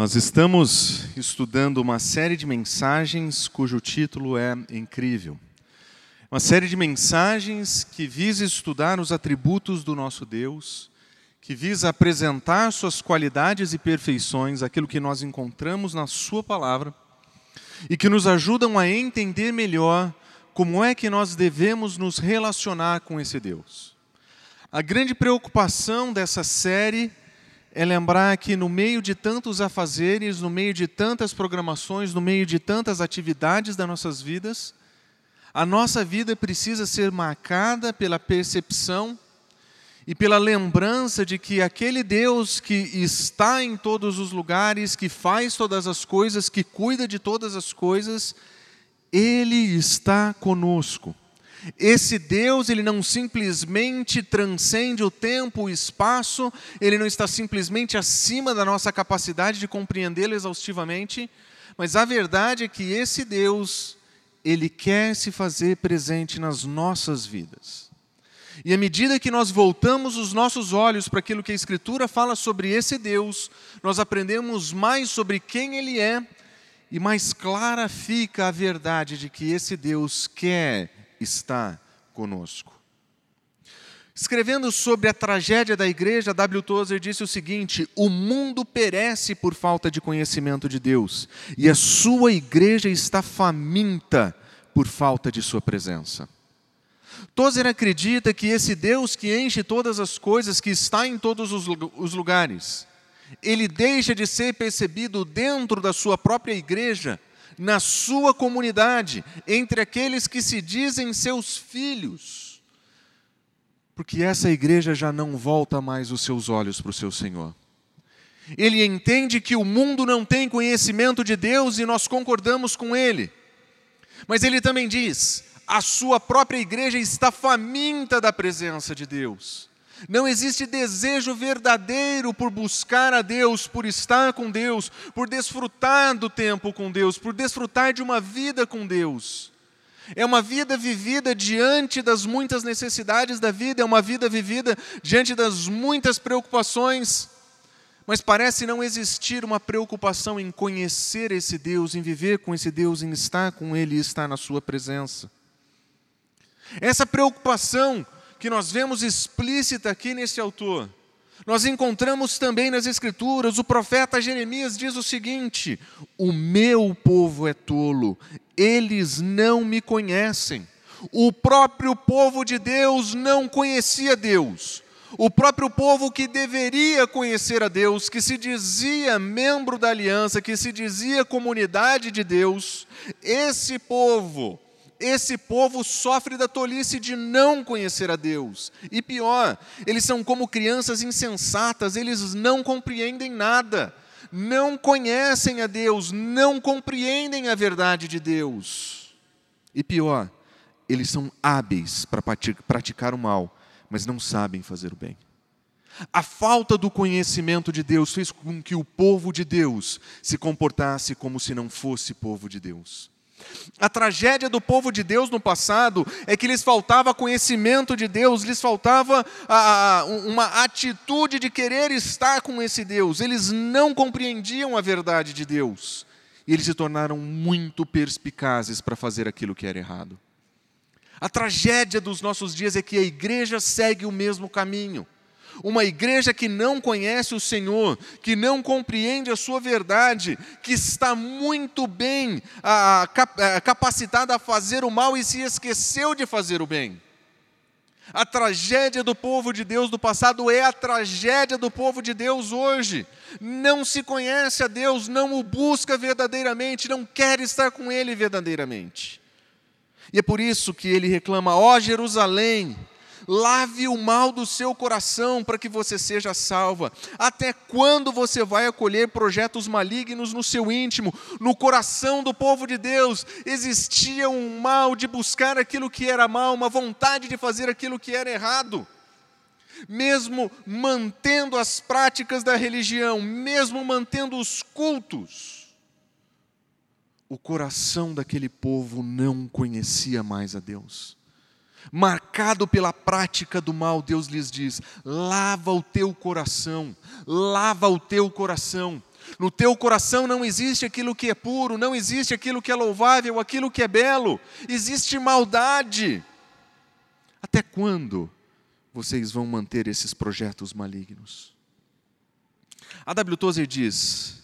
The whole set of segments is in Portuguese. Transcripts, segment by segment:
Nós estamos estudando uma série de mensagens cujo título é Incrível. Uma série de mensagens que visa estudar os atributos do nosso Deus, que visa apresentar suas qualidades e perfeições, aquilo que nós encontramos na Sua palavra, e que nos ajudam a entender melhor como é que nós devemos nos relacionar com esse Deus. A grande preocupação dessa série é lembrar que no meio de tantos afazeres, no meio de tantas programações, no meio de tantas atividades das nossas vidas, a nossa vida precisa ser marcada pela percepção e pela lembrança de que aquele Deus que está em todos os lugares, que faz todas as coisas, que cuida de todas as coisas, Ele está conosco. Esse Deus, ele não simplesmente transcende o tempo, o espaço, ele não está simplesmente acima da nossa capacidade de compreendê-lo exaustivamente, mas a verdade é que esse Deus, ele quer se fazer presente nas nossas vidas. E à medida que nós voltamos os nossos olhos para aquilo que a Escritura fala sobre esse Deus, nós aprendemos mais sobre quem Ele é e mais clara fica a verdade de que esse Deus quer está conosco. Escrevendo sobre a tragédia da igreja, W. Tozer disse o seguinte: O mundo perece por falta de conhecimento de Deus, e a sua igreja está faminta por falta de sua presença. Tozer acredita que esse Deus que enche todas as coisas, que está em todos os lugares, ele deixa de ser percebido dentro da sua própria igreja na sua comunidade, entre aqueles que se dizem seus filhos, porque essa igreja já não volta mais os seus olhos para o seu Senhor. Ele entende que o mundo não tem conhecimento de Deus e nós concordamos com ele. Mas ele também diz: a sua própria igreja está faminta da presença de Deus. Não existe desejo verdadeiro por buscar a Deus, por estar com Deus, por desfrutar do tempo com Deus, por desfrutar de uma vida com Deus. É uma vida vivida diante das muitas necessidades da vida, é uma vida vivida diante das muitas preocupações, mas parece não existir uma preocupação em conhecer esse Deus, em viver com esse Deus, em estar com Ele e estar na Sua presença. Essa preocupação que nós vemos explícita aqui nesse autor, nós encontramos também nas Escrituras, o profeta Jeremias diz o seguinte: O meu povo é tolo, eles não me conhecem. O próprio povo de Deus não conhecia Deus. O próprio povo que deveria conhecer a Deus, que se dizia membro da aliança, que se dizia comunidade de Deus, esse povo esse povo sofre da tolice de não conhecer a Deus. E pior, eles são como crianças insensatas, eles não compreendem nada, não conhecem a Deus, não compreendem a verdade de Deus. E pior, eles são hábeis para praticar o mal, mas não sabem fazer o bem. A falta do conhecimento de Deus fez com que o povo de Deus se comportasse como se não fosse povo de Deus. A tragédia do povo de Deus no passado é que lhes faltava conhecimento de Deus, lhes faltava a, uma atitude de querer estar com esse Deus. Eles não compreendiam a verdade de Deus. E eles se tornaram muito perspicazes para fazer aquilo que era errado. A tragédia dos nossos dias é que a igreja segue o mesmo caminho. Uma igreja que não conhece o Senhor, que não compreende a sua verdade, que está muito bem a, a, capacitada a fazer o mal e se esqueceu de fazer o bem. A tragédia do povo de Deus do passado é a tragédia do povo de Deus hoje. Não se conhece a Deus, não o busca verdadeiramente, não quer estar com Ele verdadeiramente. E é por isso que ele reclama: ó oh, Jerusalém, Lave o mal do seu coração para que você seja salva. Até quando você vai acolher projetos malignos no seu íntimo? No coração do povo de Deus existia um mal de buscar aquilo que era mal, uma vontade de fazer aquilo que era errado. Mesmo mantendo as práticas da religião, mesmo mantendo os cultos, o coração daquele povo não conhecia mais a Deus marcado pela prática do mal, Deus lhes diz: lava o teu coração, lava o teu coração. No teu coração não existe aquilo que é puro, não existe aquilo que é louvável, aquilo que é belo, existe maldade. Até quando vocês vão manter esses projetos malignos? A W. Tozer diz: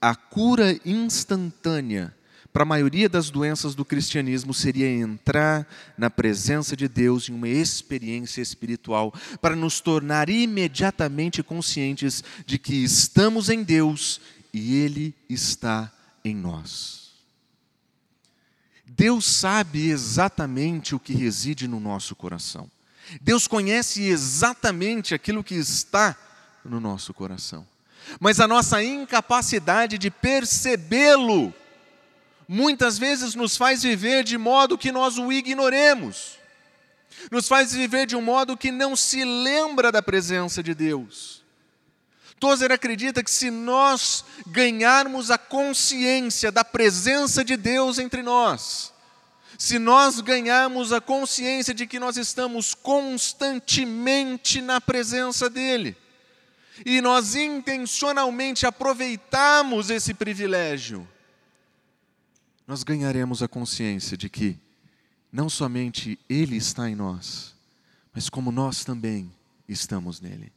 a cura instantânea para a maioria das doenças do cristianismo seria entrar na presença de Deus em uma experiência espiritual, para nos tornar imediatamente conscientes de que estamos em Deus e Ele está em nós. Deus sabe exatamente o que reside no nosso coração. Deus conhece exatamente aquilo que está no nosso coração. Mas a nossa incapacidade de percebê-lo muitas vezes nos faz viver de modo que nós o ignoremos, nos faz viver de um modo que não se lembra da presença de Deus. Tozer acredita que se nós ganharmos a consciência da presença de Deus entre nós, se nós ganharmos a consciência de que nós estamos constantemente na presença dEle, e nós intencionalmente aproveitarmos esse privilégio, nós ganharemos a consciência de que não somente Ele está em nós, mas como nós também estamos nele.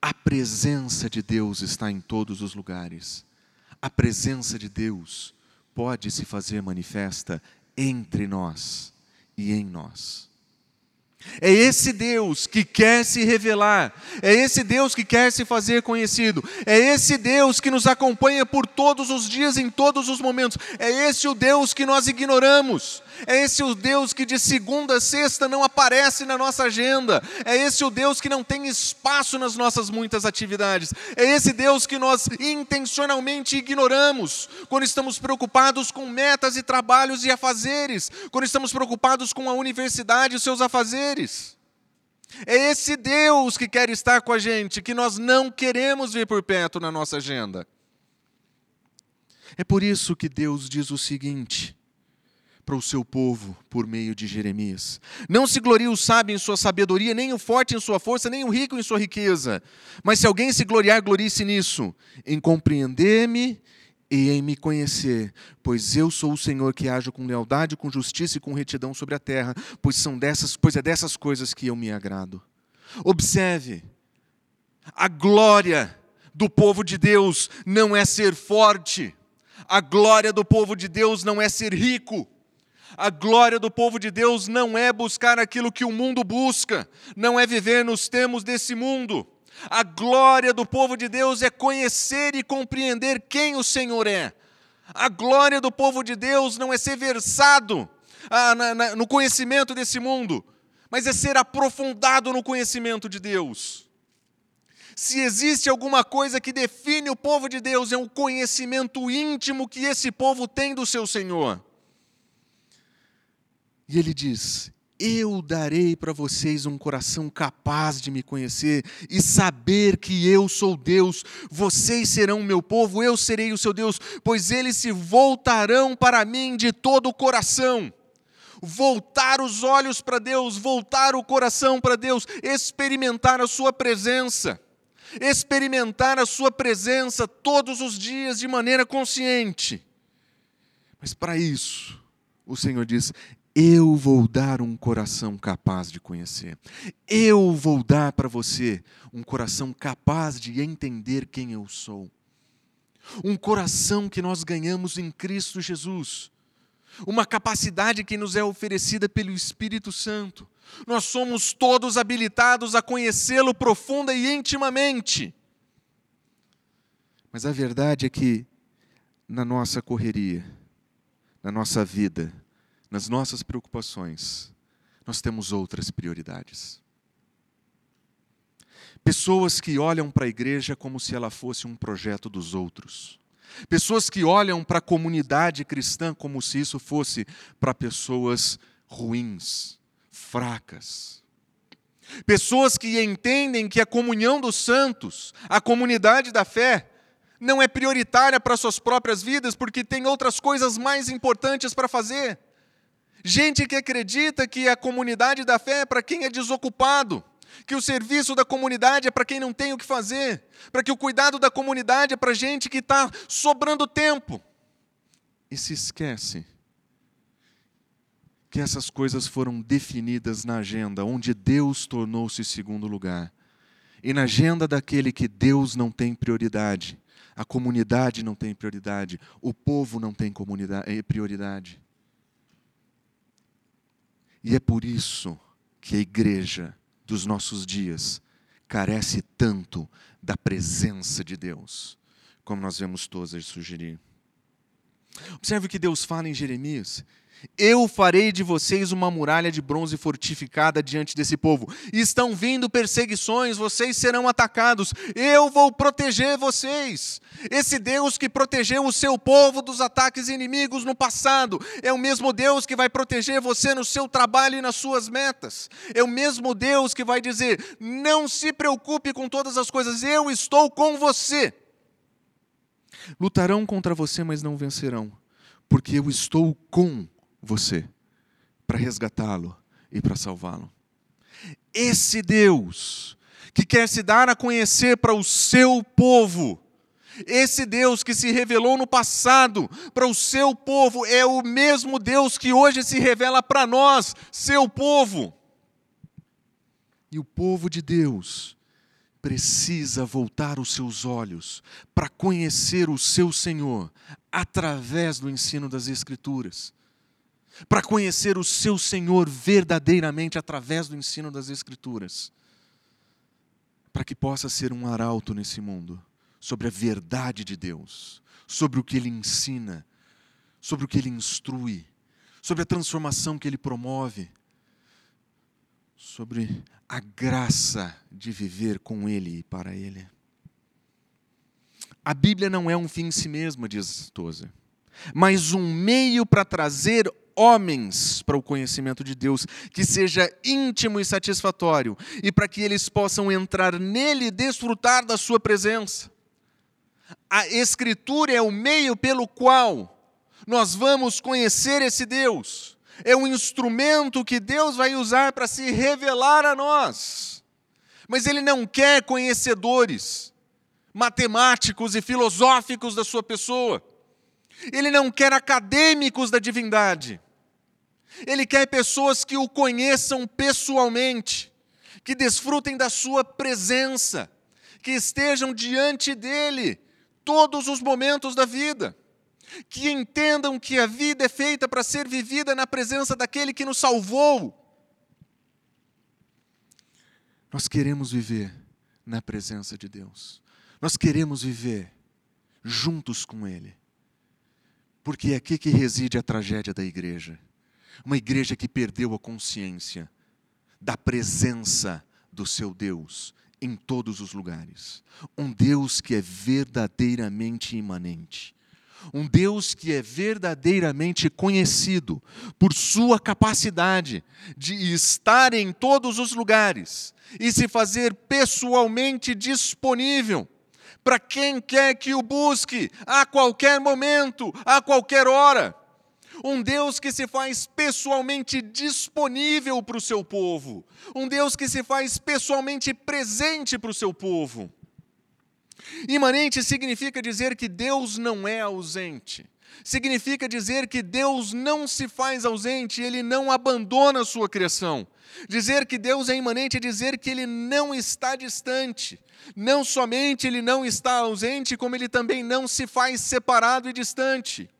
A presença de Deus está em todos os lugares. A presença de Deus pode se fazer manifesta entre nós e em nós. É esse Deus que quer se revelar, é esse Deus que quer se fazer conhecido, é esse Deus que nos acompanha por todos os dias, em todos os momentos, é esse o Deus que nós ignoramos, é esse o Deus que de segunda a sexta não aparece na nossa agenda. É esse o Deus que não tem espaço nas nossas muitas atividades. É esse Deus que nós intencionalmente ignoramos quando estamos preocupados com metas e trabalhos e afazeres, quando estamos preocupados com a universidade e os seus afazeres. É esse Deus que quer estar com a gente, que nós não queremos ver por perto na nossa agenda. É por isso que Deus diz o seguinte: para o seu povo por meio de Jeremias. Não se glorie o sábio em sua sabedoria, nem o forte em sua força, nem o rico em sua riqueza. Mas se alguém se gloriar, glorie-se nisso, em compreender-me e em me conhecer, pois eu sou o Senhor que ajo com lealdade, com justiça e com retidão sobre a terra, pois são dessas, pois é dessas coisas que eu me agrado. Observe, a glória do povo de Deus não é ser forte. A glória do povo de Deus não é ser rico. A glória do povo de Deus não é buscar aquilo que o mundo busca, não é viver nos termos desse mundo. A glória do povo de Deus é conhecer e compreender quem o Senhor é. A glória do povo de Deus não é ser versado ah, na, na, no conhecimento desse mundo, mas é ser aprofundado no conhecimento de Deus. Se existe alguma coisa que define o povo de Deus, é o conhecimento íntimo que esse povo tem do seu Senhor. E ele diz: Eu darei para vocês um coração capaz de me conhecer e saber que eu sou Deus. Vocês serão meu povo, eu serei o seu Deus, pois eles se voltarão para mim de todo o coração. Voltar os olhos para Deus, voltar o coração para Deus, experimentar a Sua presença experimentar a Sua presença todos os dias de maneira consciente. Mas para isso, o Senhor diz: eu vou dar um coração capaz de conhecer. Eu vou dar para você um coração capaz de entender quem eu sou. Um coração que nós ganhamos em Cristo Jesus. Uma capacidade que nos é oferecida pelo Espírito Santo. Nós somos todos habilitados a conhecê-lo profunda e intimamente. Mas a verdade é que, na nossa correria, na nossa vida, nas nossas preocupações, nós temos outras prioridades. Pessoas que olham para a igreja como se ela fosse um projeto dos outros. Pessoas que olham para a comunidade cristã como se isso fosse para pessoas ruins, fracas. Pessoas que entendem que a comunhão dos santos, a comunidade da fé, não é prioritária para suas próprias vidas porque tem outras coisas mais importantes para fazer Gente que acredita que a comunidade da fé é para quem é desocupado, que o serviço da comunidade é para quem não tem o que fazer, para que o cuidado da comunidade é para gente que está sobrando tempo. E se esquece que essas coisas foram definidas na agenda, onde Deus tornou-se segundo lugar. E na agenda daquele que Deus não tem prioridade, a comunidade não tem prioridade, o povo não tem eh, prioridade. E é por isso que a igreja dos nossos dias carece tanto da presença de Deus, como nós vemos Tozer sugerir. Observe o que Deus fala em Jeremias. Eu farei de vocês uma muralha de bronze fortificada diante desse povo. Estão vindo perseguições, vocês serão atacados. Eu vou proteger vocês. Esse Deus que protegeu o seu povo dos ataques inimigos no passado, é o mesmo Deus que vai proteger você no seu trabalho e nas suas metas. É o mesmo Deus que vai dizer: não se preocupe com todas as coisas, eu estou com você. Lutarão contra você, mas não vencerão, porque eu estou com você para resgatá-lo e para salvá-lo. Esse Deus que quer se dar a conhecer para o seu povo, esse Deus que se revelou no passado para o seu povo, é o mesmo Deus que hoje se revela para nós, seu povo. E o povo de Deus precisa voltar os seus olhos para conhecer o seu Senhor através do ensino das Escrituras para conhecer o seu Senhor verdadeiramente através do ensino das Escrituras, para que possa ser um arauto nesse mundo sobre a verdade de Deus, sobre o que Ele ensina, sobre o que Ele instrui, sobre a transformação que Ele promove, sobre a graça de viver com Ele e para Ele. A Bíblia não é um fim em si mesma, diz Tozer, mas um meio para trazer homens para o conhecimento de Deus, que seja íntimo e satisfatório, e para que eles possam entrar nele e desfrutar da sua presença. A Escritura é o meio pelo qual nós vamos conhecer esse Deus, é um instrumento que Deus vai usar para se revelar a nós. Mas Ele não quer conhecedores matemáticos e filosóficos da sua pessoa. Ele não quer acadêmicos da divindade. Ele quer pessoas que o conheçam pessoalmente, que desfrutem da sua presença, que estejam diante dele todos os momentos da vida, que entendam que a vida é feita para ser vivida na presença daquele que nos salvou. Nós queremos viver na presença de Deus. Nós queremos viver juntos com Ele. Porque é aqui que reside a tragédia da igreja. Uma igreja que perdeu a consciência da presença do seu Deus em todos os lugares. Um Deus que é verdadeiramente imanente. Um Deus que é verdadeiramente conhecido por sua capacidade de estar em todos os lugares e se fazer pessoalmente disponível para quem quer que o busque, a qualquer momento, a qualquer hora um Deus que se faz pessoalmente disponível para o seu povo, um Deus que se faz pessoalmente presente para o seu povo. Imanente significa dizer que Deus não é ausente. Significa dizer que Deus não se faz ausente, ele não abandona a sua criação. Dizer que Deus é imanente é dizer que ele não está distante. Não somente ele não está ausente, como ele também não se faz separado e distante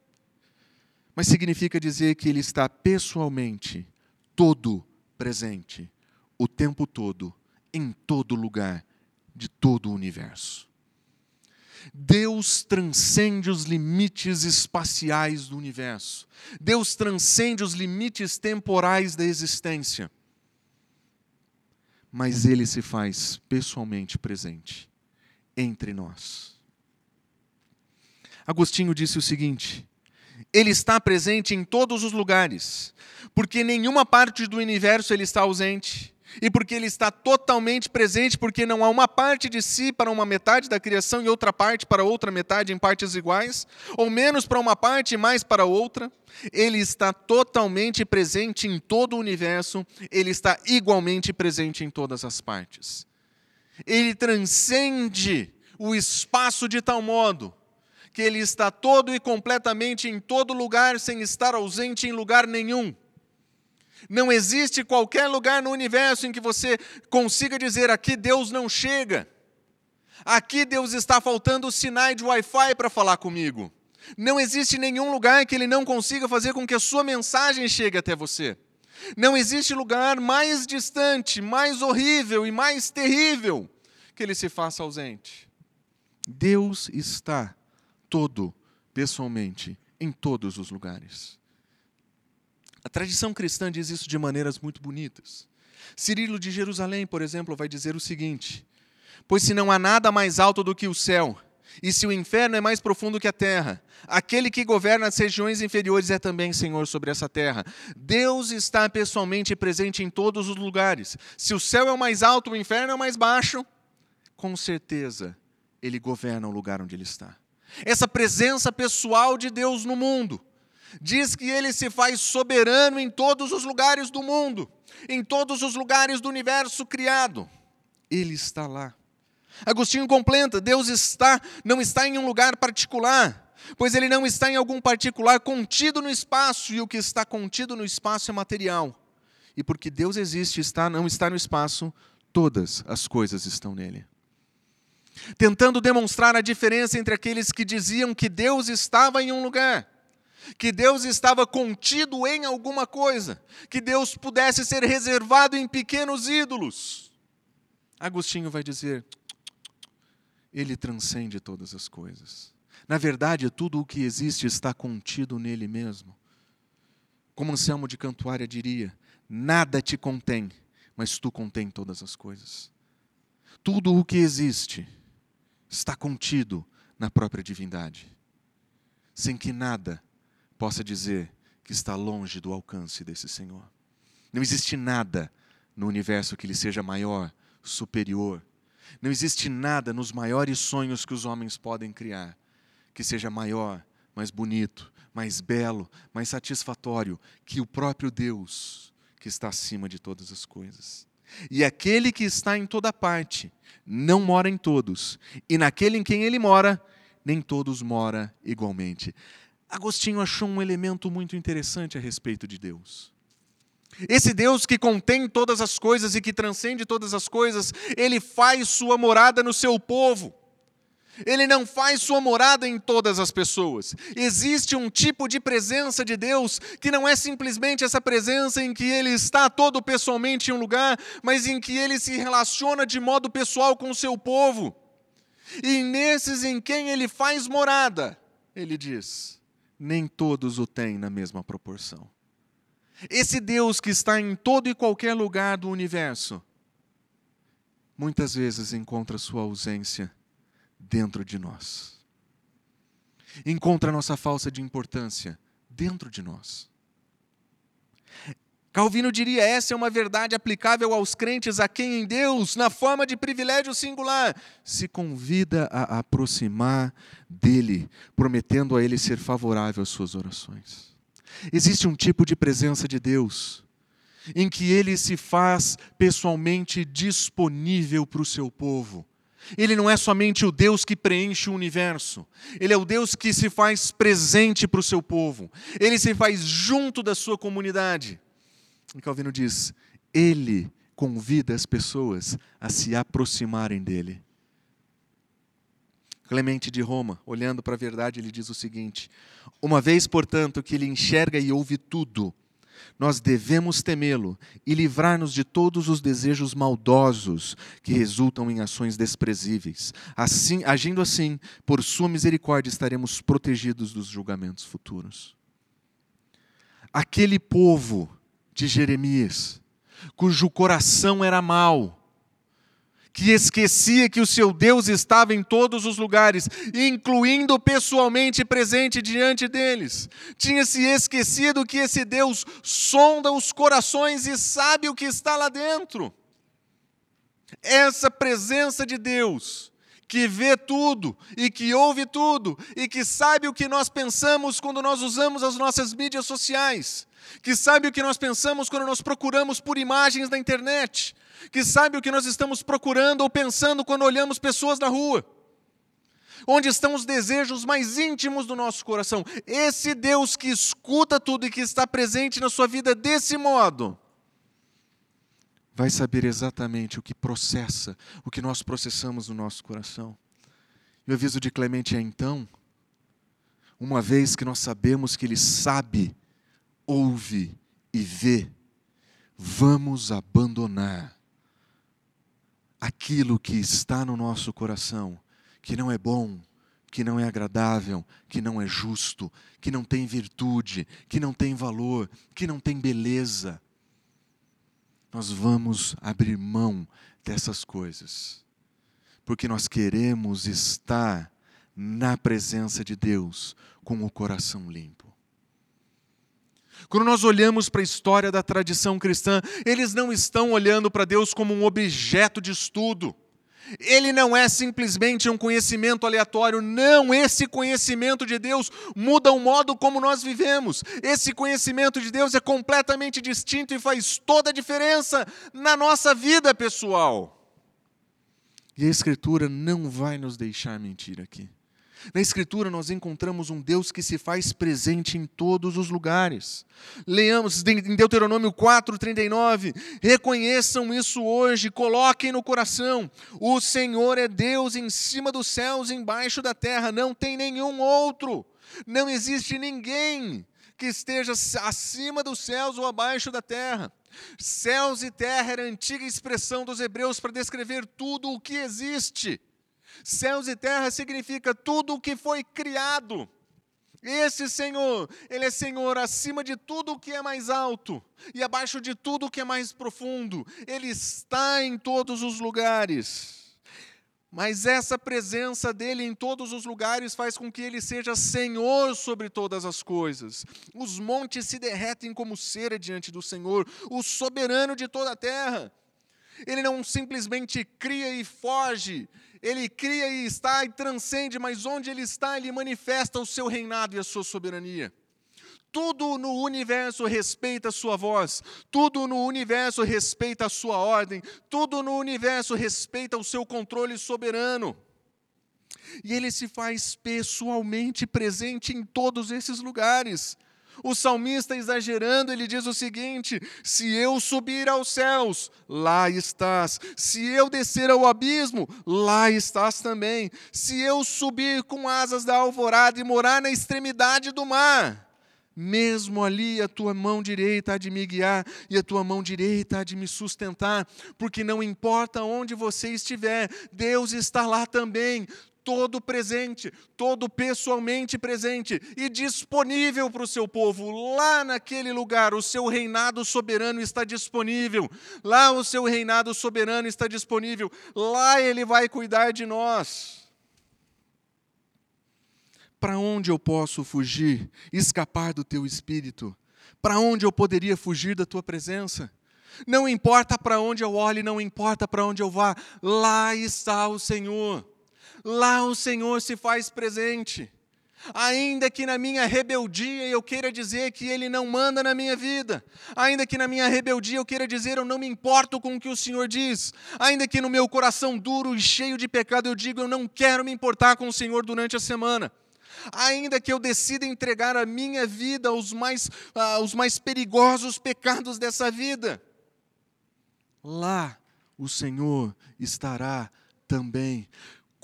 mas significa dizer que Ele está pessoalmente, todo presente, o tempo todo, em todo lugar, de todo o universo. Deus transcende os limites espaciais do universo. Deus transcende os limites temporais da existência. Mas Ele se faz pessoalmente presente entre nós. Agostinho disse o seguinte: ele está presente em todos os lugares, porque nenhuma parte do universo ele está ausente, e porque ele está totalmente presente, porque não há uma parte de si para uma metade da criação e outra parte para outra metade em partes iguais, ou menos para uma parte e mais para outra. Ele está totalmente presente em todo o universo, ele está igualmente presente em todas as partes. Ele transcende o espaço de tal modo que ele está todo e completamente em todo lugar, sem estar ausente em lugar nenhum. Não existe qualquer lugar no universo em que você consiga dizer aqui Deus não chega. Aqui Deus está faltando o sinal de Wi-Fi para falar comigo. Não existe nenhum lugar que ele não consiga fazer com que a sua mensagem chegue até você. Não existe lugar mais distante, mais horrível e mais terrível que ele se faça ausente. Deus está todo, pessoalmente, em todos os lugares. A tradição cristã diz isso de maneiras muito bonitas. Cirilo de Jerusalém, por exemplo, vai dizer o seguinte: Pois se não há nada mais alto do que o céu, e se o inferno é mais profundo que a terra, aquele que governa as regiões inferiores é também Senhor sobre essa terra. Deus está pessoalmente presente em todos os lugares. Se o céu é o mais alto, o inferno é o mais baixo, com certeza ele governa o lugar onde ele está. Essa presença pessoal de Deus no mundo diz que ele se faz soberano em todos os lugares do mundo, em todos os lugares do universo criado. Ele está lá. Agostinho completa: Deus está, não está em um lugar particular, pois ele não está em algum particular contido no espaço, e o que está contido no espaço é material. E porque Deus existe, está, não está no espaço, todas as coisas estão nele. Tentando demonstrar a diferença entre aqueles que diziam que Deus estava em um lugar que Deus estava contido em alguma coisa, que Deus pudesse ser reservado em pequenos ídolos. Agostinho vai dizer: ele transcende todas as coisas. Na verdade, tudo o que existe está contido nele mesmo. Como Anselmo de Cantuária diria: nada te contém, mas tu contém todas as coisas. Tudo o que existe está contido na própria divindade, sem que nada possa dizer que está longe do alcance desse Senhor. Não existe nada no universo que lhe seja maior, superior. Não existe nada nos maiores sonhos que os homens podem criar que seja maior, mais bonito, mais belo, mais satisfatório que o próprio Deus que está acima de todas as coisas. E aquele que está em toda parte não mora em todos, e naquele em quem ele mora, nem todos mora igualmente. Agostinho achou um elemento muito interessante a respeito de Deus. Esse Deus que contém todas as coisas e que transcende todas as coisas, ele faz sua morada no seu povo. Ele não faz sua morada em todas as pessoas. Existe um tipo de presença de Deus que não é simplesmente essa presença em que ele está todo pessoalmente em um lugar, mas em que ele se relaciona de modo pessoal com o seu povo. E nesses em quem ele faz morada, ele diz: nem todos o têm na mesma proporção. Esse Deus que está em todo e qualquer lugar do universo, muitas vezes encontra sua ausência dentro de nós. Encontra nossa falsa de importância dentro de nós. Calvino diria: essa é uma verdade aplicável aos crentes a quem em Deus, na forma de privilégio singular, se convida a aproximar dele, prometendo a ele ser favorável às suas orações. Existe um tipo de presença de Deus em que ele se faz pessoalmente disponível para o seu povo. Ele não é somente o Deus que preenche o universo, ele é o Deus que se faz presente para o seu povo, ele se faz junto da sua comunidade. E Calvino diz: ele convida as pessoas a se aproximarem dele. Clemente de Roma, olhando para a verdade, ele diz o seguinte: Uma vez, portanto, que ele enxerga e ouve tudo, nós devemos temê-lo e livrar-nos de todos os desejos maldosos que resultam em ações desprezíveis. Assim, agindo assim, por sua misericórdia estaremos protegidos dos julgamentos futuros. Aquele povo de Jeremias, cujo coração era mau, que esquecia que o seu Deus estava em todos os lugares, incluindo pessoalmente presente diante deles. Tinha se esquecido que esse Deus sonda os corações e sabe o que está lá dentro. Essa presença de Deus, que vê tudo e que ouve tudo e que sabe o que nós pensamos quando nós usamos as nossas mídias sociais, que sabe o que nós pensamos quando nós procuramos por imagens na internet, que sabe o que nós estamos procurando ou pensando quando olhamos pessoas na rua. Onde estão os desejos mais íntimos do nosso coração? Esse Deus que escuta tudo e que está presente na sua vida desse modo, vai saber exatamente o que processa, o que nós processamos no nosso coração. E o aviso de Clemente é então, uma vez que nós sabemos que Ele sabe, ouve e vê, vamos abandonar aquilo que está no nosso coração, que não é bom, que não é agradável, que não é justo, que não tem virtude, que não tem valor, que não tem beleza. Nós vamos abrir mão dessas coisas, porque nós queremos estar na presença de Deus com o coração limpo. Quando nós olhamos para a história da tradição cristã, eles não estão olhando para Deus como um objeto de estudo. Ele não é simplesmente um conhecimento aleatório, não, esse conhecimento de Deus muda o modo como nós vivemos. Esse conhecimento de Deus é completamente distinto e faz toda a diferença na nossa vida pessoal. E a Escritura não vai nos deixar mentir aqui. Na Escritura nós encontramos um Deus que se faz presente em todos os lugares. Leamos em Deuteronômio 4:39, reconheçam isso hoje, coloquem no coração. O Senhor é Deus em cima dos céus, embaixo da terra, não tem nenhum outro. Não existe ninguém que esteja acima dos céus ou abaixo da terra. Céus e terra era a antiga expressão dos hebreus para descrever tudo o que existe. Céus e terra significa tudo o que foi criado. Esse Senhor, Ele é Senhor acima de tudo o que é mais alto e abaixo de tudo o que é mais profundo. Ele está em todos os lugares. Mas essa presença dele em todos os lugares faz com que ele seja Senhor sobre todas as coisas. Os montes se derretem como cera diante do Senhor, o soberano de toda a terra. Ele não simplesmente cria e foge, ele cria e está e transcende, mas onde ele está, ele manifesta o seu reinado e a sua soberania. Tudo no universo respeita a sua voz, tudo no universo respeita a sua ordem, tudo no universo respeita o seu controle soberano. E ele se faz pessoalmente presente em todos esses lugares. O salmista, exagerando, ele diz o seguinte: Se eu subir aos céus, lá estás. Se eu descer ao abismo, lá estás também. Se eu subir com asas da alvorada e morar na extremidade do mar, mesmo ali a tua mão direita há de me guiar e a tua mão direita há de me sustentar, porque não importa onde você estiver, Deus está lá também todo presente, todo pessoalmente presente e disponível para o seu povo. Lá naquele lugar, o seu reinado soberano está disponível. Lá o seu reinado soberano está disponível. Lá ele vai cuidar de nós. Para onde eu posso fugir, escapar do teu espírito? Para onde eu poderia fugir da tua presença? Não importa para onde eu olhe, não importa para onde eu vá, lá está o Senhor. Lá o Senhor se faz presente. Ainda que na minha rebeldia eu queira dizer que Ele não manda na minha vida, ainda que na minha rebeldia eu queira dizer eu não me importo com o que o Senhor diz, ainda que no meu coração duro e cheio de pecado eu digo eu não quero me importar com o Senhor durante a semana, ainda que eu decida entregar a minha vida aos mais, aos mais perigosos pecados dessa vida, lá o Senhor estará também.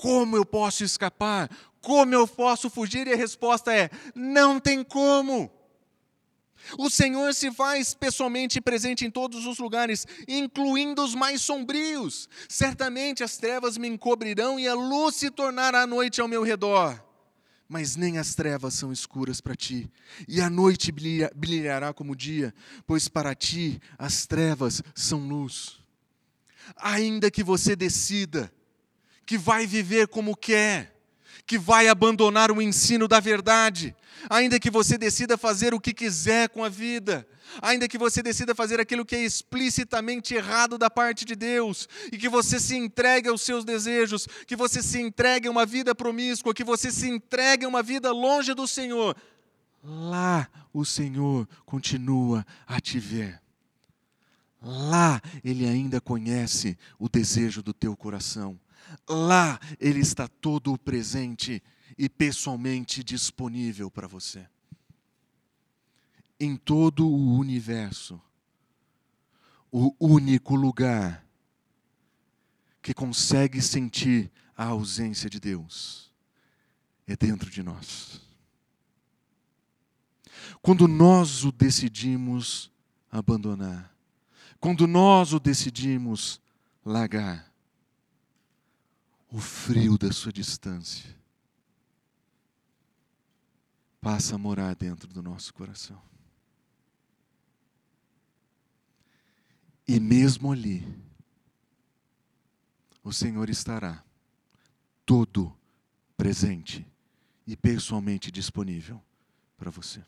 Como eu posso escapar? Como eu posso fugir? E a resposta é: não tem como. O Senhor se faz pessoalmente presente em todos os lugares, incluindo os mais sombrios. Certamente as trevas me encobrirão e a luz se tornará noite ao meu redor. Mas nem as trevas são escuras para ti, e a noite brilhará como dia, pois para ti as trevas são luz. Ainda que você decida que vai viver como quer, que vai abandonar o ensino da verdade, ainda que você decida fazer o que quiser com a vida, ainda que você decida fazer aquilo que é explicitamente errado da parte de Deus, e que você se entregue aos seus desejos, que você se entregue a uma vida promíscua, que você se entregue a uma vida longe do Senhor, lá o Senhor continua a te ver. Lá Ele ainda conhece o desejo do teu coração. Lá Ele está todo presente e pessoalmente disponível para você. Em todo o universo, o único lugar que consegue sentir a ausência de Deus é dentro de nós. Quando nós o decidimos abandonar, quando nós o decidimos largar, o frio da sua distância passa a morar dentro do nosso coração. E mesmo ali, o Senhor estará todo presente e pessoalmente disponível para você.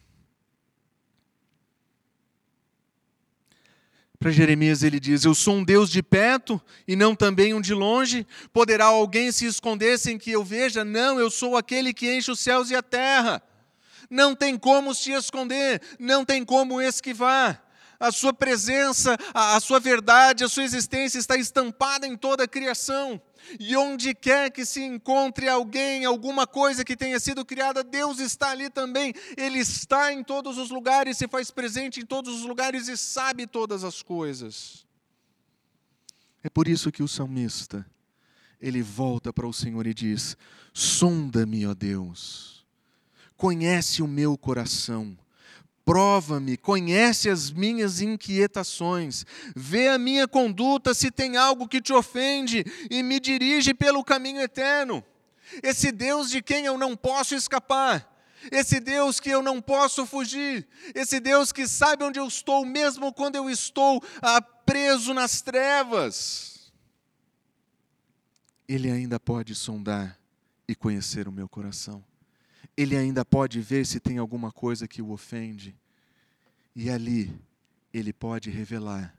Para Jeremias ele diz: Eu sou um Deus de perto e não também um de longe. Poderá alguém se esconder sem que eu veja? Não, eu sou aquele que enche os céus e a terra. Não tem como se esconder, não tem como esquivar. A sua presença, a, a sua verdade, a sua existência está estampada em toda a criação. E onde quer que se encontre alguém, alguma coisa que tenha sido criada, Deus está ali também. Ele está em todos os lugares, se faz presente em todos os lugares e sabe todas as coisas. É por isso que o salmista, ele volta para o Senhor e diz: Sonda-me, ó Deus, conhece o meu coração Prova-me, conhece as minhas inquietações, vê a minha conduta se tem algo que te ofende e me dirige pelo caminho eterno. Esse Deus de quem eu não posso escapar, esse Deus que eu não posso fugir, esse Deus que sabe onde eu estou, mesmo quando eu estou preso nas trevas. Ele ainda pode sondar e conhecer o meu coração. Ele ainda pode ver se tem alguma coisa que o ofende. E ali ele pode revelar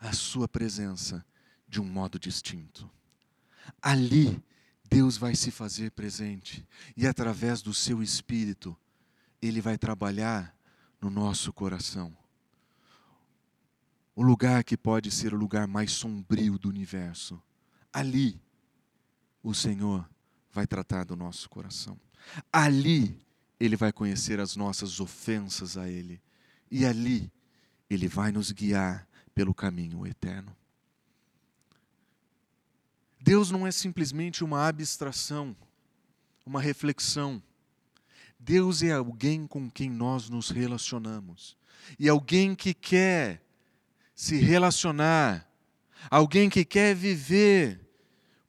a sua presença de um modo distinto. Ali Deus vai se fazer presente e através do seu espírito ele vai trabalhar no nosso coração. O lugar que pode ser o lugar mais sombrio do universo. Ali o Senhor vai tratar do nosso coração. Ali ele vai conhecer as nossas ofensas a ele e ali ele vai nos guiar pelo caminho eterno. Deus não é simplesmente uma abstração, uma reflexão. Deus é alguém com quem nós nos relacionamos. E alguém que quer se relacionar, alguém que quer viver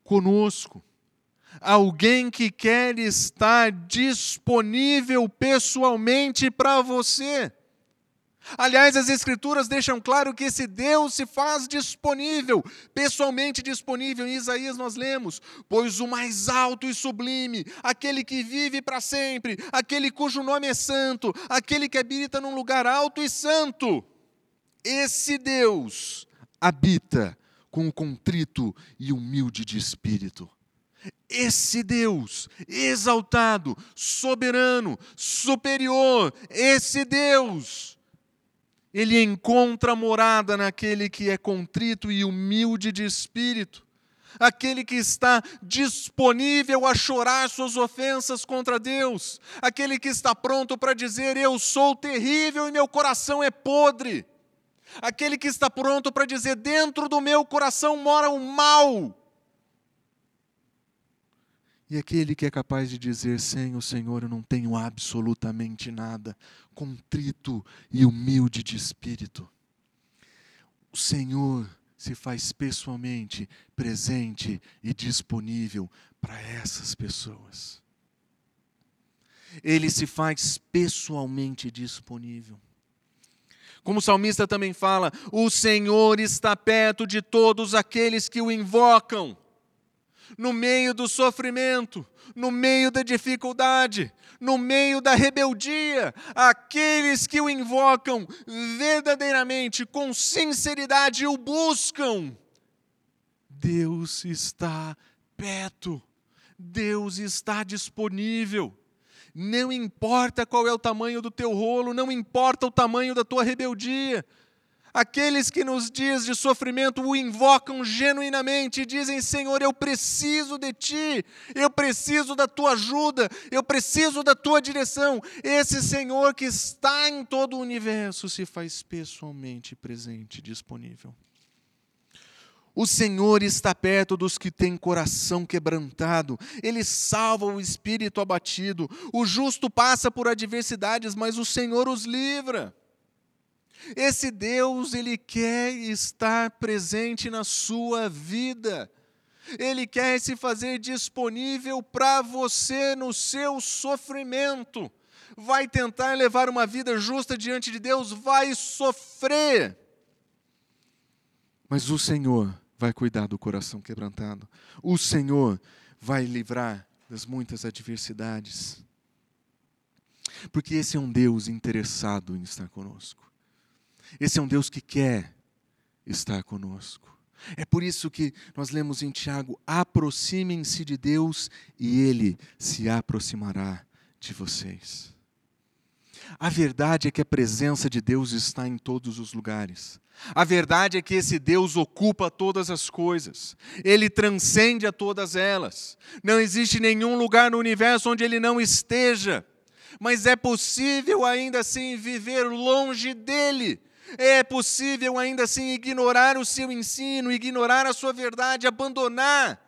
conosco alguém que quer estar disponível pessoalmente para você. Aliás, as Escrituras deixam claro que esse Deus se faz disponível, pessoalmente disponível. Em Isaías nós lemos: Pois o mais alto e sublime, aquele que vive para sempre, aquele cujo nome é santo, aquele que habita num lugar alto e santo, esse Deus habita com o contrito e humilde de espírito. Esse Deus exaltado, soberano, superior, esse Deus, ele encontra morada naquele que é contrito e humilde de espírito, aquele que está disponível a chorar suas ofensas contra Deus, aquele que está pronto para dizer: Eu sou terrível e meu coração é podre, aquele que está pronto para dizer: Dentro do meu coração mora o mal e aquele que é capaz de dizer: Sem o Senhor eu não tenho absolutamente nada, contrito e humilde de espírito. O Senhor se faz pessoalmente presente e disponível para essas pessoas. Ele se faz pessoalmente disponível. Como o salmista também fala, o Senhor está perto de todos aqueles que o invocam no meio do sofrimento, no meio da dificuldade, no meio da rebeldia, aqueles que o invocam verdadeiramente, com sinceridade, o buscam. Deus está perto, Deus está disponível. Não importa qual é o tamanho do teu rolo, não importa o tamanho da tua rebeldia, Aqueles que nos dias de sofrimento o invocam genuinamente e dizem: Senhor, eu preciso de ti, eu preciso da tua ajuda, eu preciso da tua direção. Esse Senhor que está em todo o universo se faz pessoalmente presente, disponível. O Senhor está perto dos que têm coração quebrantado, Ele salva o espírito abatido. O justo passa por adversidades, mas o Senhor os livra. Esse Deus, ele quer estar presente na sua vida. Ele quer se fazer disponível para você no seu sofrimento. Vai tentar levar uma vida justa diante de Deus, vai sofrer. Mas o Senhor vai cuidar do coração quebrantado. O Senhor vai livrar das muitas adversidades. Porque esse é um Deus interessado em estar conosco. Esse é um Deus que quer estar conosco. É por isso que nós lemos em Tiago: aproximem-se de Deus e Ele se aproximará de vocês. A verdade é que a presença de Deus está em todos os lugares. A verdade é que esse Deus ocupa todas as coisas, ele transcende a todas elas. Não existe nenhum lugar no universo onde ele não esteja, mas é possível ainda assim viver longe dele é possível ainda assim ignorar o seu ensino, ignorar a sua verdade, abandonar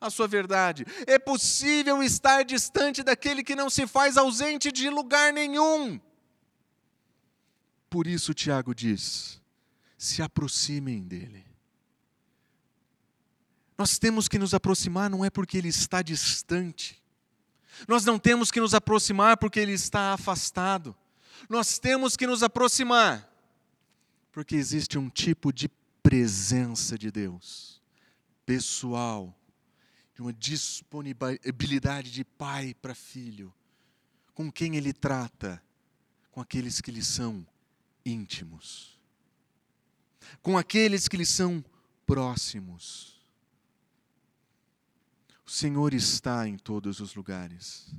a sua verdade. É possível estar distante daquele que não se faz ausente de lugar nenhum. Por isso, Tiago diz: se aproximem dele. Nós temos que nos aproximar não é porque ele está distante. Nós não temos que nos aproximar porque ele está afastado. Nós temos que nos aproximar porque existe um tipo de presença de Deus, pessoal, de uma disponibilidade de pai para filho, com quem ele trata, com aqueles que lhe são íntimos, com aqueles que lhe são próximos. O Senhor está em todos os lugares,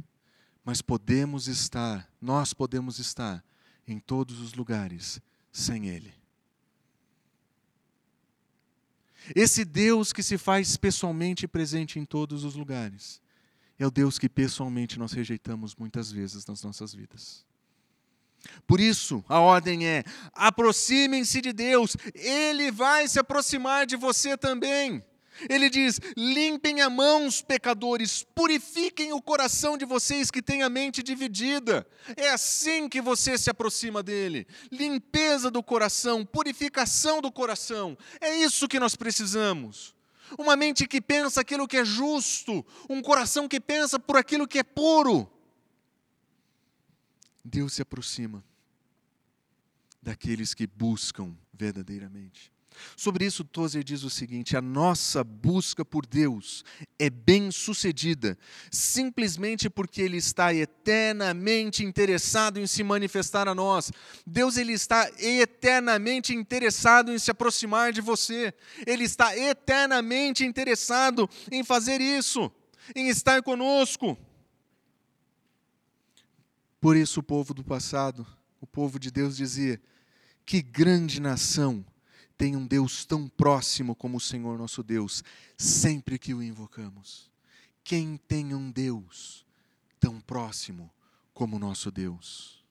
mas podemos estar, nós podemos estar em todos os lugares sem Ele. Esse Deus que se faz pessoalmente presente em todos os lugares, é o Deus que pessoalmente nós rejeitamos muitas vezes nas nossas vidas. Por isso, a ordem é: aproximem-se de Deus, Ele vai se aproximar de você também. Ele diz: limpem a mãos, pecadores, purifiquem o coração de vocês que têm a mente dividida. É assim que você se aproxima dele. Limpeza do coração, purificação do coração. É isso que nós precisamos. Uma mente que pensa aquilo que é justo, um coração que pensa por aquilo que é puro. Deus se aproxima daqueles que buscam verdadeiramente. Sobre isso, Tozer diz o seguinte: a nossa busca por Deus é bem sucedida, simplesmente porque Ele está eternamente interessado em se manifestar a nós. Deus ele está eternamente interessado em se aproximar de você. Ele está eternamente interessado em fazer isso, em estar conosco. Por isso, o povo do passado, o povo de Deus dizia: que grande nação tem um Deus tão próximo como o Senhor nosso Deus, sempre que o invocamos. Quem tem um Deus tão próximo como o nosso Deus?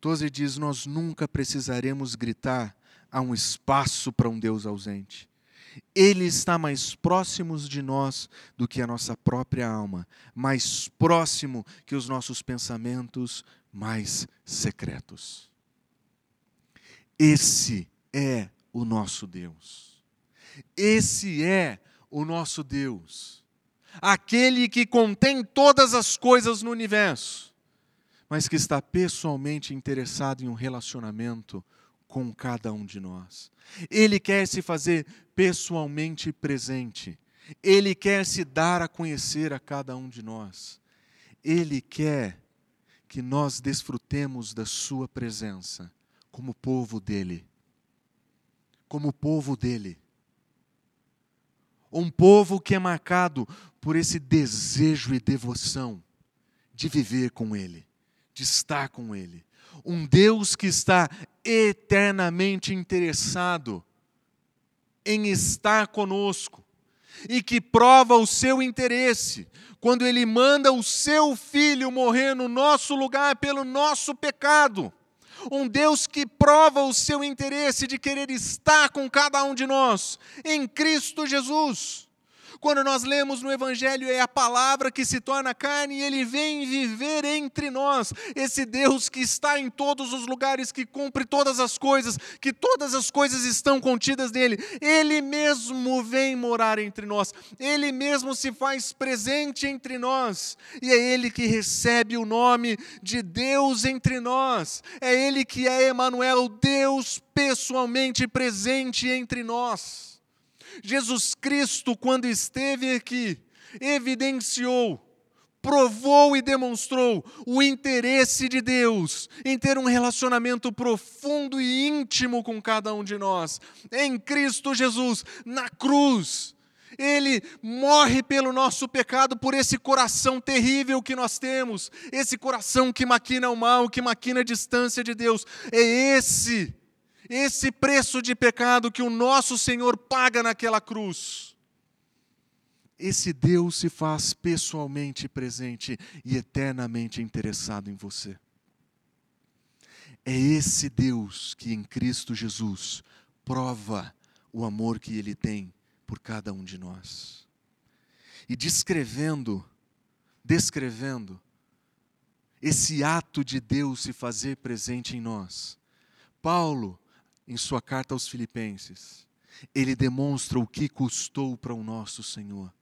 Tozer diz: Nós nunca precisaremos gritar a um espaço para um Deus ausente. Ele está mais próximo de nós do que a nossa própria alma, mais próximo que os nossos pensamentos mais secretos. Esse é o nosso Deus. Esse é o nosso Deus. Aquele que contém todas as coisas no universo, mas que está pessoalmente interessado em um relacionamento com cada um de nós. Ele quer se fazer pessoalmente presente. Ele quer se dar a conhecer a cada um de nós. Ele quer que nós desfrutemos da Sua presença como povo dele. Como povo dele. Um povo que é marcado por esse desejo e devoção de viver com Ele, de estar com Ele. Um Deus que está eternamente interessado em estar conosco e que prova o seu interesse quando ele manda o seu filho morrer no nosso lugar pelo nosso pecado. Um Deus que prova o seu interesse de querer estar com cada um de nós em Cristo Jesus. Quando nós lemos no Evangelho, é a palavra que se torna carne e ele vem viver entre nós. Esse Deus que está em todos os lugares, que cumpre todas as coisas, que todas as coisas estão contidas nele. Ele mesmo vem morar entre nós. Ele mesmo se faz presente entre nós. E é ele que recebe o nome de Deus entre nós. É ele que é Emanuel, Deus pessoalmente presente entre nós. Jesus Cristo, quando esteve aqui, evidenciou, provou e demonstrou o interesse de Deus em ter um relacionamento profundo e íntimo com cada um de nós. Em Cristo Jesus, na cruz, ele morre pelo nosso pecado, por esse coração terrível que nós temos, esse coração que maquina o mal, que maquina a distância de Deus. É esse esse preço de pecado que o nosso Senhor paga naquela cruz. Esse Deus se faz pessoalmente presente e eternamente interessado em você. É esse Deus que em Cristo Jesus prova o amor que Ele tem por cada um de nós. E descrevendo, descrevendo esse ato de Deus se fazer presente em nós, Paulo em sua carta aos Filipenses, ele demonstra o que custou para o nosso Senhor.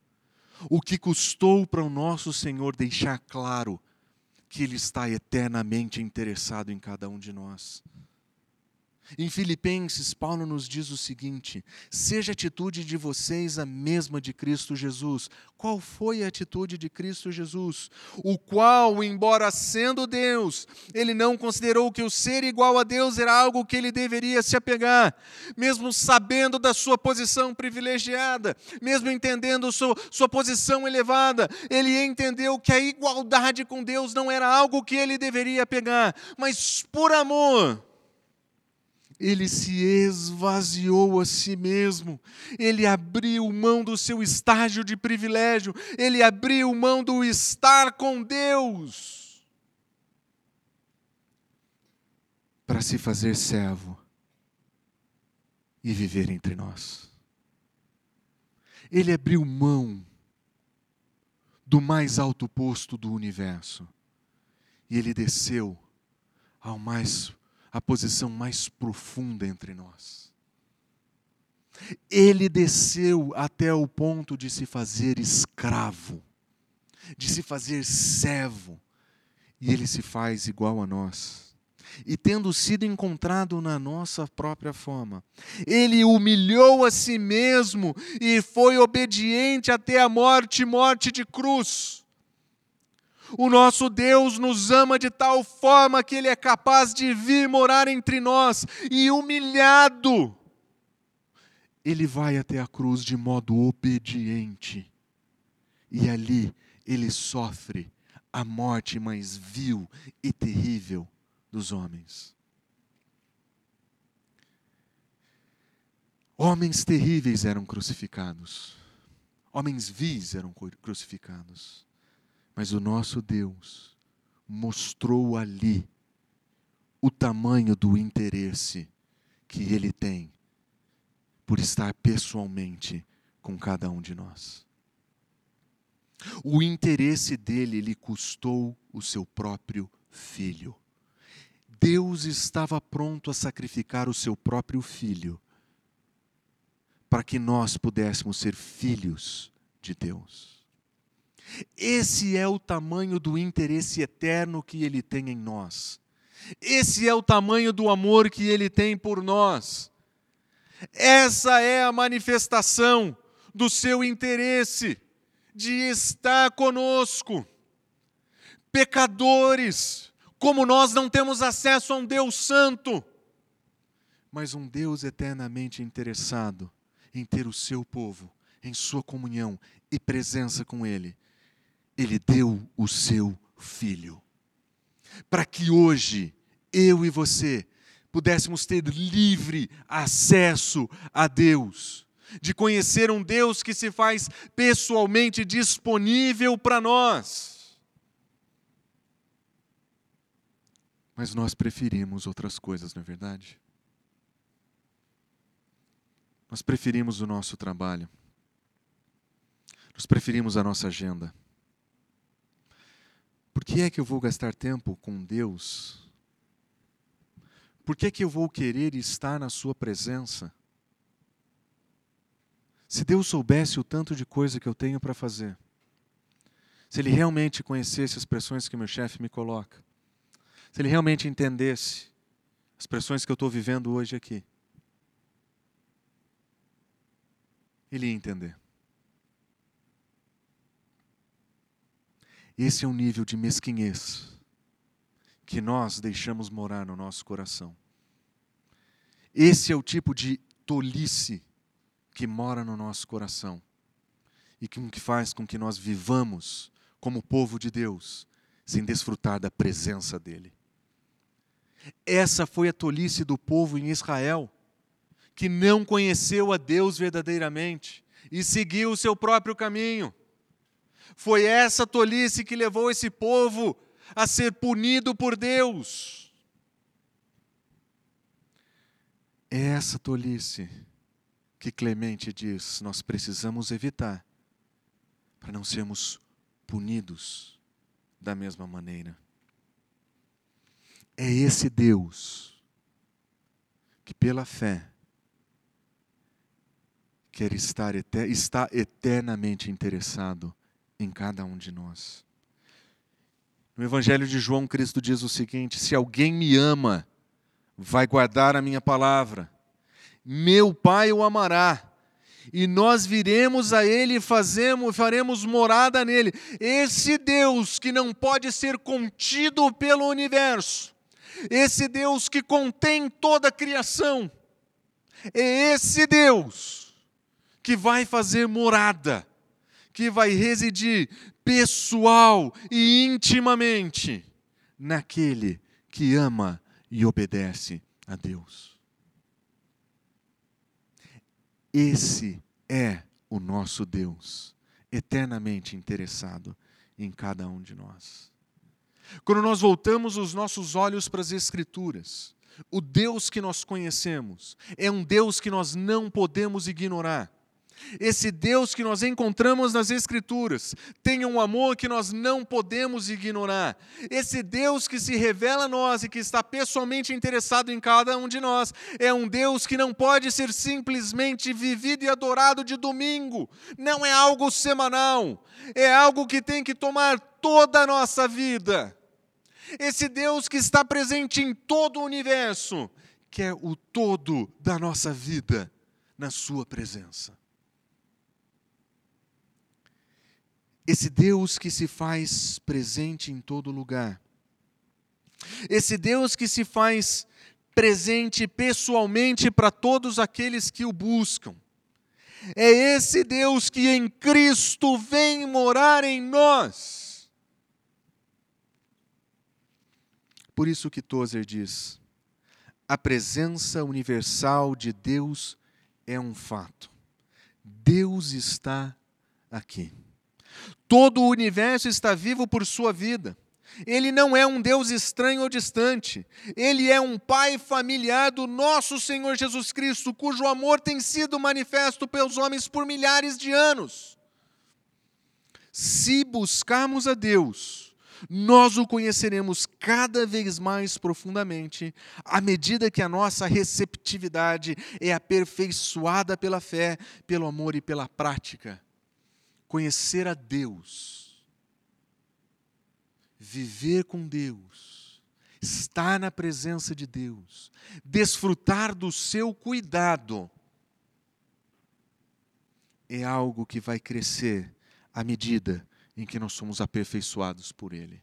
O que custou para o nosso Senhor deixar claro que Ele está eternamente interessado em cada um de nós. Em Filipenses, Paulo nos diz o seguinte: seja a atitude de vocês a mesma de Cristo Jesus. Qual foi a atitude de Cristo Jesus? O qual, embora sendo Deus, ele não considerou que o ser igual a Deus era algo que ele deveria se apegar, mesmo sabendo da sua posição privilegiada, mesmo entendendo sua, sua posição elevada, ele entendeu que a igualdade com Deus não era algo que ele deveria pegar, mas por amor ele se esvaziou a si mesmo, ele abriu mão do seu estágio de privilégio, ele abriu mão do estar com Deus para se fazer servo e viver entre nós. Ele abriu mão do mais alto posto do universo e ele desceu ao mais a posição mais profunda entre nós. Ele desceu até o ponto de se fazer escravo, de se fazer servo, e ele se faz igual a nós. E tendo sido encontrado na nossa própria forma, ele humilhou a si mesmo e foi obediente até a morte morte de cruz. O nosso Deus nos ama de tal forma que Ele é capaz de vir morar entre nós e humilhado. Ele vai até a cruz de modo obediente. E ali ele sofre a morte mais vil e terrível dos homens. Homens terríveis eram crucificados. Homens vis eram crucificados. Mas o nosso Deus mostrou ali o tamanho do interesse que Ele tem por estar pessoalmente com cada um de nós. O interesse dele lhe custou o seu próprio filho. Deus estava pronto a sacrificar o seu próprio filho para que nós pudéssemos ser filhos de Deus. Esse é o tamanho do interesse eterno que ele tem em nós. Esse é o tamanho do amor que ele tem por nós. Essa é a manifestação do seu interesse de estar conosco. Pecadores, como nós não temos acesso a um Deus santo, mas um Deus eternamente interessado em ter o seu povo em sua comunhão e presença com Ele, Ele deu o seu Filho. Para que hoje, eu e você, pudéssemos ter livre acesso a Deus, de conhecer um Deus que se faz pessoalmente disponível para nós. Mas nós preferimos outras coisas, não é verdade? Nós preferimos o nosso trabalho. Nós preferimos a nossa agenda. Por que é que eu vou gastar tempo com Deus? Por que é que eu vou querer estar na Sua presença? Se Deus soubesse o tanto de coisa que eu tenho para fazer, se Ele realmente conhecesse as pressões que meu chefe me coloca, se Ele realmente entendesse as pressões que eu estou vivendo hoje aqui, Ele ia entender. Esse é o nível de mesquinhez que nós deixamos morar no nosso coração. Esse é o tipo de tolice que mora no nosso coração e que faz com que nós vivamos como povo de Deus sem desfrutar da presença dele. Essa foi a tolice do povo em Israel, que não conheceu a Deus verdadeiramente e seguiu o seu próprio caminho. Foi essa tolice que levou esse povo a ser punido por Deus. É essa tolice que Clemente diz nós precisamos evitar para não sermos punidos da mesma maneira. É esse Deus que pela fé quer estar está eternamente interessado em cada um de nós. No Evangelho de João, Cristo diz o seguinte: Se alguém me ama, vai guardar a minha palavra. Meu Pai o amará, e nós viremos a Ele e faremos morada nele. Esse Deus que não pode ser contido pelo universo, esse Deus que contém toda a criação, é esse Deus que vai fazer morada que vai residir pessoal e intimamente naquele que ama e obedece a Deus. Esse é o nosso Deus, eternamente interessado em cada um de nós. Quando nós voltamos os nossos olhos para as Escrituras, o Deus que nós conhecemos é um Deus que nós não podemos ignorar. Esse Deus que nós encontramos nas Escrituras tem um amor que nós não podemos ignorar. Esse Deus que se revela a nós e que está pessoalmente interessado em cada um de nós é um Deus que não pode ser simplesmente vivido e adorado de domingo. Não é algo semanal, é algo que tem que tomar toda a nossa vida. Esse Deus que está presente em todo o universo, que é o todo da nossa vida na Sua presença. Esse Deus que se faz presente em todo lugar, esse Deus que se faz presente pessoalmente para todos aqueles que o buscam. É esse Deus que em Cristo vem morar em nós. Por isso que Tozer diz: a presença universal de Deus é um fato. Deus está aqui. Todo o universo está vivo por sua vida. Ele não é um Deus estranho ou distante. Ele é um Pai familiar do nosso Senhor Jesus Cristo, cujo amor tem sido manifesto pelos homens por milhares de anos. Se buscarmos a Deus, nós o conheceremos cada vez mais profundamente, à medida que a nossa receptividade é aperfeiçoada pela fé, pelo amor e pela prática conhecer a Deus, viver com Deus estar na presença de Deus, desfrutar do seu cuidado, é algo que vai crescer à medida em que nós somos aperfeiçoados por Ele,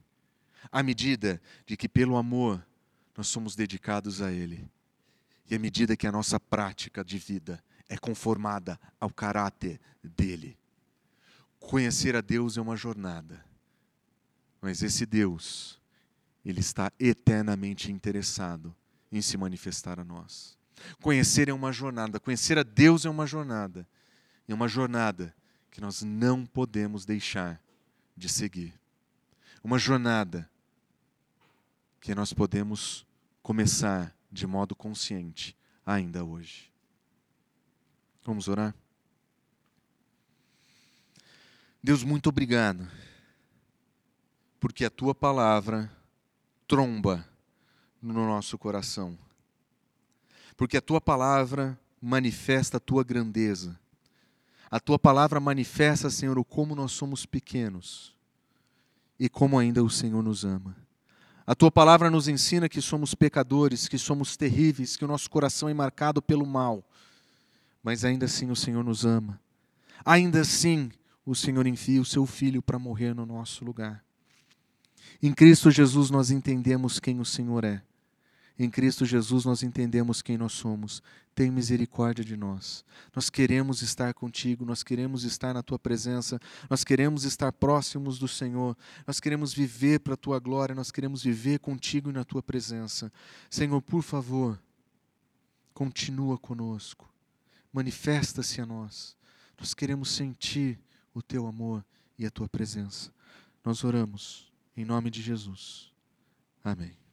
à medida de que, pelo amor, nós somos dedicados a Ele, e à medida que a nossa prática de vida é conformada ao caráter dele. Conhecer a Deus é uma jornada, mas esse Deus, ele está eternamente interessado em se manifestar a nós. Conhecer é uma jornada, conhecer a Deus é uma jornada, é uma jornada que nós não podemos deixar de seguir. Uma jornada que nós podemos começar de modo consciente ainda hoje. Vamos orar? Deus, muito obrigado, porque a tua palavra tromba no nosso coração, porque a tua palavra manifesta a tua grandeza, a tua palavra manifesta, Senhor, como nós somos pequenos e como ainda o Senhor nos ama. A tua palavra nos ensina que somos pecadores, que somos terríveis, que o nosso coração é marcado pelo mal mas ainda assim o Senhor nos ama. Ainda assim, o Senhor envia o seu Filho para morrer no nosso lugar. Em Cristo Jesus nós entendemos quem o Senhor é. Em Cristo Jesus nós entendemos quem nós somos. Tem misericórdia de nós. Nós queremos estar contigo, nós queremos estar na tua presença, nós queremos estar próximos do Senhor, nós queremos viver para a tua glória, nós queremos viver contigo e na tua presença. Senhor, por favor, continua conosco manifesta-se a nós. Nós queremos sentir o teu amor e a tua presença. Nós oramos em nome de Jesus. Amém.